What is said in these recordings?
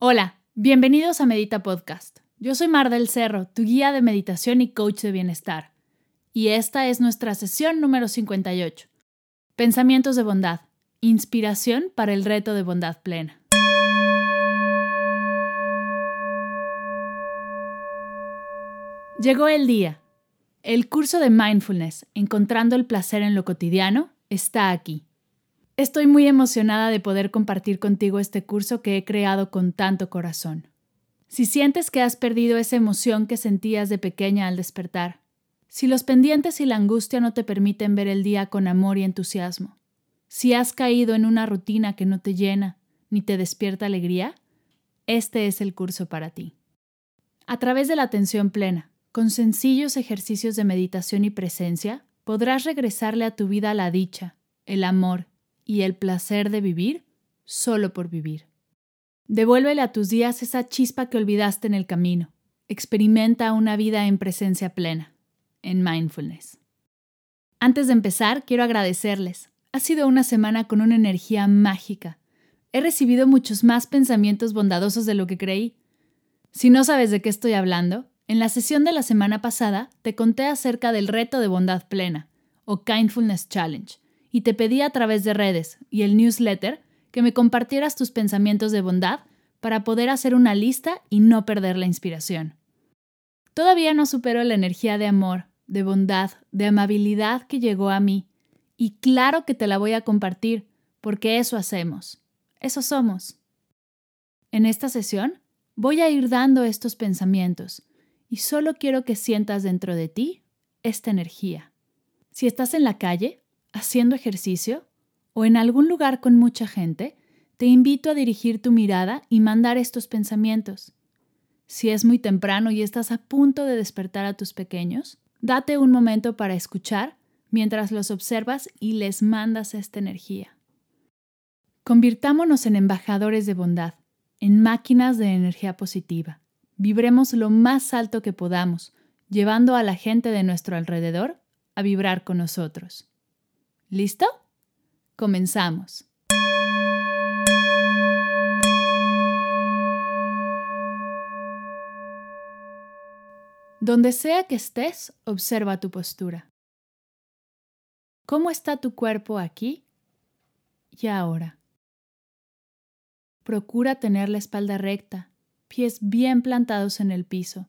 Hola, bienvenidos a Medita Podcast. Yo soy Mar del Cerro, tu guía de meditación y coach de bienestar. Y esta es nuestra sesión número 58. Pensamientos de bondad. Inspiración para el reto de bondad plena. Llegó el día. El curso de mindfulness, Encontrando el placer en lo cotidiano, está aquí. Estoy muy emocionada de poder compartir contigo este curso que he creado con tanto corazón. Si sientes que has perdido esa emoción que sentías de pequeña al despertar, si los pendientes y la angustia no te permiten ver el día con amor y entusiasmo, si has caído en una rutina que no te llena ni te despierta alegría, este es el curso para ti. A través de la atención plena, con sencillos ejercicios de meditación y presencia, podrás regresarle a tu vida la dicha, el amor y el placer de vivir solo por vivir. Devuélvele a tus días esa chispa que olvidaste en el camino. Experimenta una vida en presencia plena, en mindfulness. Antes de empezar, quiero agradecerles. Ha sido una semana con una energía mágica. He recibido muchos más pensamientos bondadosos de lo que creí. Si no sabes de qué estoy hablando, en la sesión de la semana pasada te conté acerca del reto de bondad plena, o Kindfulness Challenge, y te pedí a través de redes y el newsletter que me compartieras tus pensamientos de bondad para poder hacer una lista y no perder la inspiración. Todavía no supero la energía de amor, de bondad, de amabilidad que llegó a mí, y claro que te la voy a compartir, porque eso hacemos, eso somos. En esta sesión voy a ir dando estos pensamientos, y solo quiero que sientas dentro de ti esta energía. Si estás en la calle, haciendo ejercicio o en algún lugar con mucha gente, te invito a dirigir tu mirada y mandar estos pensamientos. Si es muy temprano y estás a punto de despertar a tus pequeños, date un momento para escuchar mientras los observas y les mandas esta energía. Convirtámonos en embajadores de bondad, en máquinas de energía positiva. Vibremos lo más alto que podamos, llevando a la gente de nuestro alrededor a vibrar con nosotros. ¿Listo? Comenzamos. Donde sea que estés, observa tu postura. ¿Cómo está tu cuerpo aquí y ahora? Procura tener la espalda recta, pies bien plantados en el piso.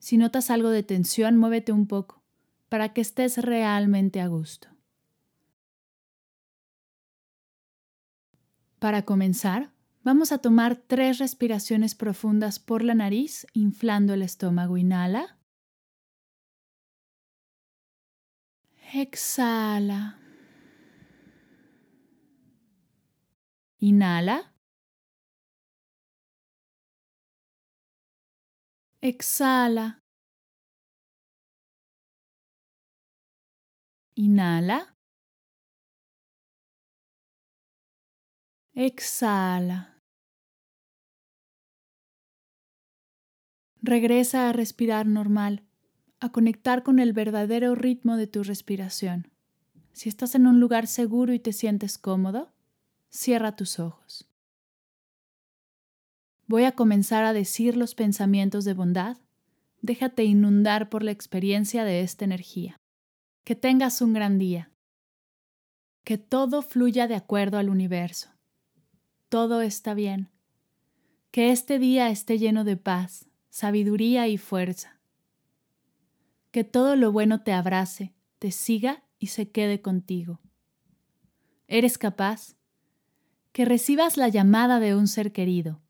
Si notas algo de tensión, muévete un poco para que estés realmente a gusto. Para comenzar, vamos a tomar tres respiraciones profundas por la nariz, inflando el estómago. Inhala. Exhala. Inhala. Exhala. Inhala. Exhala. Regresa a respirar normal, a conectar con el verdadero ritmo de tu respiración. Si estás en un lugar seguro y te sientes cómodo, cierra tus ojos. Voy a comenzar a decir los pensamientos de bondad. Déjate inundar por la experiencia de esta energía. Que tengas un gran día. Que todo fluya de acuerdo al universo todo está bien. Que este día esté lleno de paz, sabiduría y fuerza. Que todo lo bueno te abrace, te siga y se quede contigo. ¿Eres capaz? Que recibas la llamada de un ser querido.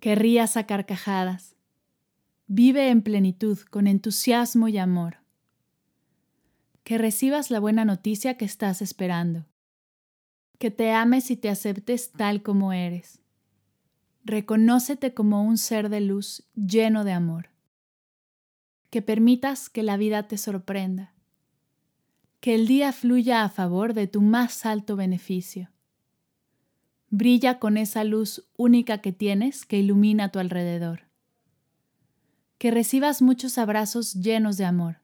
Que rías a carcajadas. Vive en plenitud, con entusiasmo y amor. Que recibas la buena noticia que estás esperando que te ames y te aceptes tal como eres. Reconócete como un ser de luz lleno de amor. Que permitas que la vida te sorprenda. Que el día fluya a favor de tu más alto beneficio. Brilla con esa luz única que tienes que ilumina a tu alrededor. Que recibas muchos abrazos llenos de amor.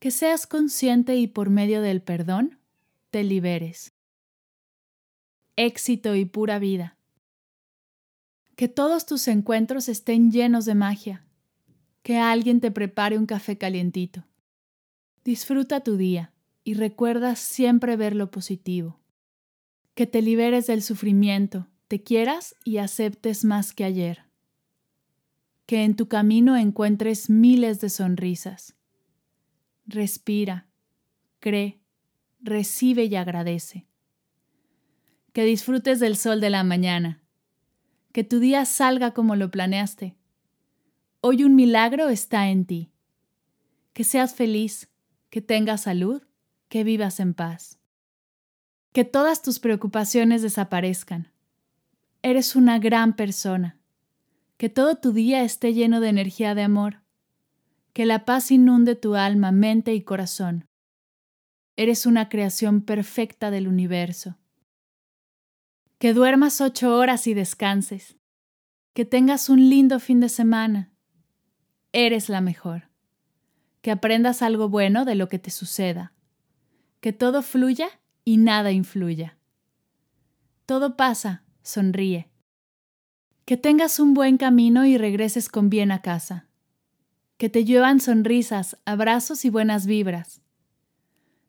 Que seas consciente y por medio del perdón te liberes éxito y pura vida. Que todos tus encuentros estén llenos de magia. Que alguien te prepare un café calientito. Disfruta tu día y recuerda siempre ver lo positivo. Que te liberes del sufrimiento, te quieras y aceptes más que ayer. Que en tu camino encuentres miles de sonrisas. Respira, cree, recibe y agradece. Que disfrutes del sol de la mañana. Que tu día salga como lo planeaste. Hoy un milagro está en ti. Que seas feliz, que tengas salud, que vivas en paz. Que todas tus preocupaciones desaparezcan. Eres una gran persona. Que todo tu día esté lleno de energía de amor. Que la paz inunde tu alma, mente y corazón. Eres una creación perfecta del universo. Que duermas ocho horas y descanses. Que tengas un lindo fin de semana. Eres la mejor. Que aprendas algo bueno de lo que te suceda. Que todo fluya y nada influya. Todo pasa, sonríe. Que tengas un buen camino y regreses con bien a casa. Que te llevan sonrisas, abrazos y buenas vibras.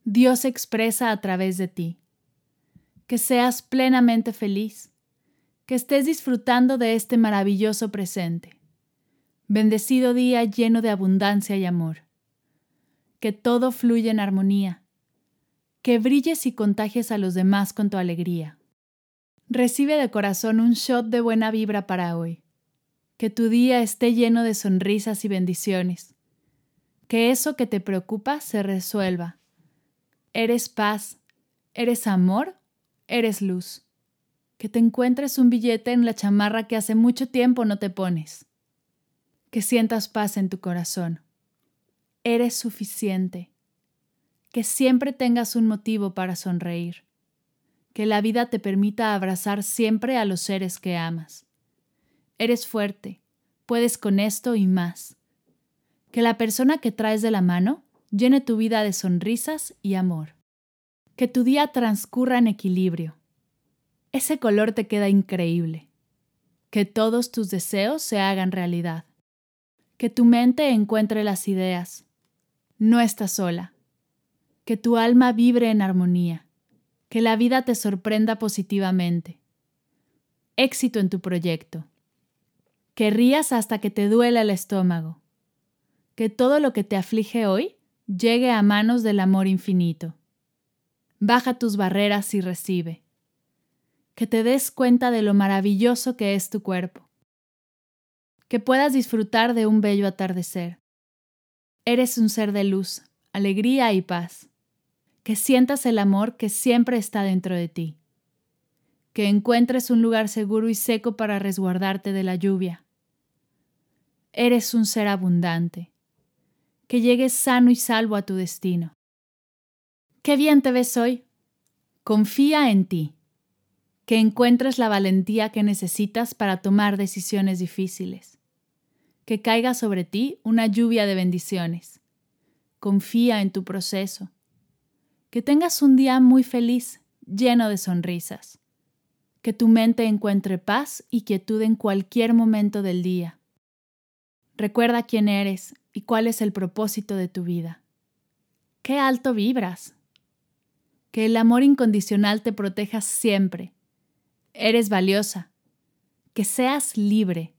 Dios se expresa a través de ti que seas plenamente feliz, que estés disfrutando de este maravilloso presente. Bendecido día lleno de abundancia y amor. Que todo fluya en armonía. Que brilles y contagies a los demás con tu alegría. Recibe de corazón un shot de buena vibra para hoy. Que tu día esté lleno de sonrisas y bendiciones. Que eso que te preocupa se resuelva. Eres paz. Eres amor eres luz. Que te encuentres un billete en la chamarra que hace mucho tiempo no te pones. Que sientas paz en tu corazón. Eres suficiente. Que siempre tengas un motivo para sonreír. Que la vida te permita abrazar siempre a los seres que amas. Eres fuerte. Puedes con esto y más. Que la persona que traes de la mano llene tu vida de sonrisas y amor. Que tu día transcurra en equilibrio. Ese color te queda increíble. Que todos tus deseos se hagan realidad. Que tu mente encuentre las ideas. No estás sola. Que tu alma vibre en armonía. Que la vida te sorprenda positivamente. Éxito en tu proyecto. Que rías hasta que te duela el estómago. Que todo lo que te aflige hoy llegue a manos del amor infinito. Baja tus barreras y recibe. Que te des cuenta de lo maravilloso que es tu cuerpo. Que puedas disfrutar de un bello atardecer. Eres un ser de luz, alegría y paz. Que sientas el amor que siempre está dentro de ti. Que encuentres un lugar seguro y seco para resguardarte de la lluvia. Eres un ser abundante. Que llegues sano y salvo a tu destino. Qué bien te ves hoy. Confía en ti. Que encuentres la valentía que necesitas para tomar decisiones difíciles. Que caiga sobre ti una lluvia de bendiciones. Confía en tu proceso. Que tengas un día muy feliz, lleno de sonrisas. Que tu mente encuentre paz y quietud en cualquier momento del día. Recuerda quién eres y cuál es el propósito de tu vida. Qué alto vibras que el amor incondicional te proteja siempre. Eres valiosa. Que seas libre.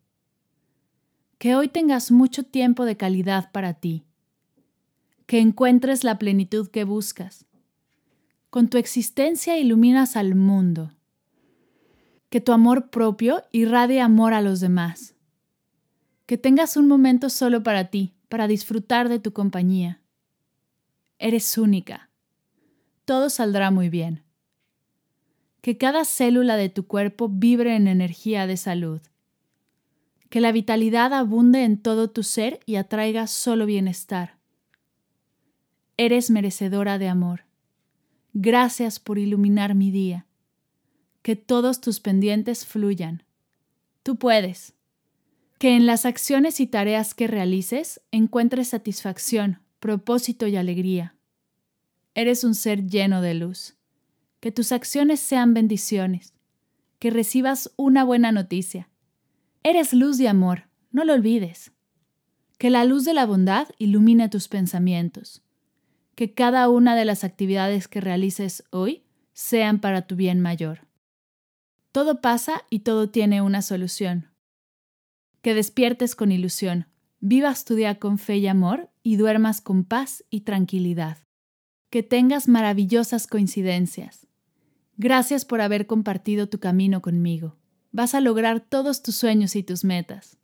Que hoy tengas mucho tiempo de calidad para ti. Que encuentres la plenitud que buscas. Con tu existencia iluminas al mundo. Que tu amor propio irradie amor a los demás. Que tengas un momento solo para ti, para disfrutar de tu compañía. Eres única todo saldrá muy bien. Que cada célula de tu cuerpo vibre en energía de salud. Que la vitalidad abunde en todo tu ser y atraiga solo bienestar. Eres merecedora de amor. Gracias por iluminar mi día. Que todos tus pendientes fluyan. Tú puedes. Que en las acciones y tareas que realices encuentres satisfacción, propósito y alegría. Eres un ser lleno de luz. Que tus acciones sean bendiciones. Que recibas una buena noticia. Eres luz y amor, no lo olvides. Que la luz de la bondad ilumine tus pensamientos. Que cada una de las actividades que realices hoy sean para tu bien mayor. Todo pasa y todo tiene una solución. Que despiertes con ilusión, vivas tu día con fe y amor y duermas con paz y tranquilidad. Que tengas maravillosas coincidencias. Gracias por haber compartido tu camino conmigo. Vas a lograr todos tus sueños y tus metas.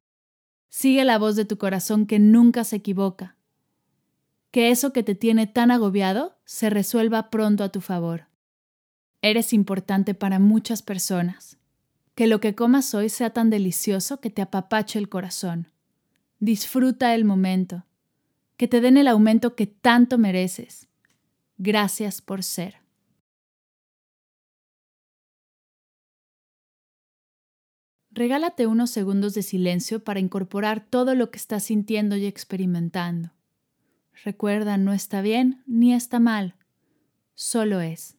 Sigue la voz de tu corazón que nunca se equivoca. Que eso que te tiene tan agobiado se resuelva pronto a tu favor. Eres importante para muchas personas. Que lo que comas hoy sea tan delicioso que te apapache el corazón. Disfruta el momento. Que te den el aumento que tanto mereces. Gracias por ser. Regálate unos segundos de silencio para incorporar todo lo que estás sintiendo y experimentando. Recuerda, no está bien ni está mal, solo es.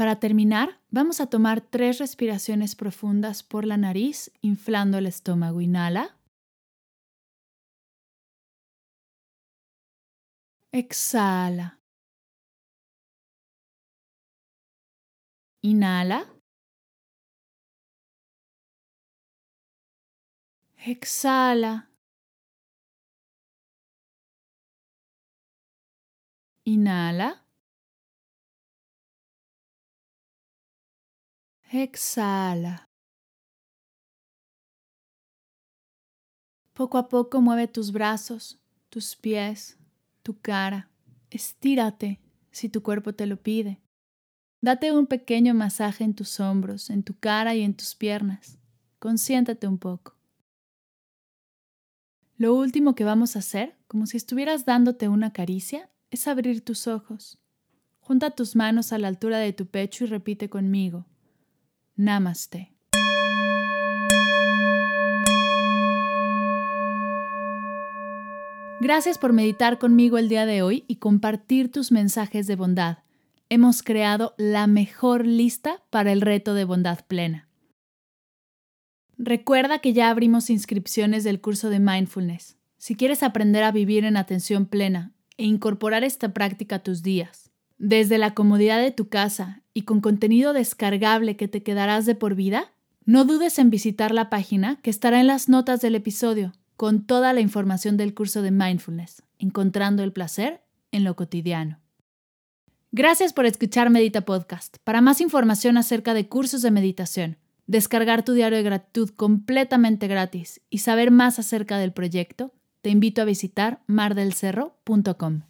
Para terminar, vamos a tomar tres respiraciones profundas por la nariz, inflando el estómago. Inhala. Exhala. Inhala. Exhala. Inhala. Exhala. Poco a poco mueve tus brazos, tus pies, tu cara. Estírate si tu cuerpo te lo pide. Date un pequeño masaje en tus hombros, en tu cara y en tus piernas. Consiéntate un poco. Lo último que vamos a hacer, como si estuvieras dándote una caricia, es abrir tus ojos. Junta tus manos a la altura de tu pecho y repite conmigo. Namaste. Gracias por meditar conmigo el día de hoy y compartir tus mensajes de bondad. Hemos creado la mejor lista para el reto de bondad plena. Recuerda que ya abrimos inscripciones del curso de mindfulness. Si quieres aprender a vivir en atención plena e incorporar esta práctica a tus días, desde la comodidad de tu casa y con contenido descargable que te quedarás de por vida, no dudes en visitar la página que estará en las notas del episodio con toda la información del curso de mindfulness, encontrando el placer en lo cotidiano. Gracias por escuchar Medita Podcast. Para más información acerca de cursos de meditación, descargar tu diario de gratitud completamente gratis y saber más acerca del proyecto, te invito a visitar mardelcerro.com.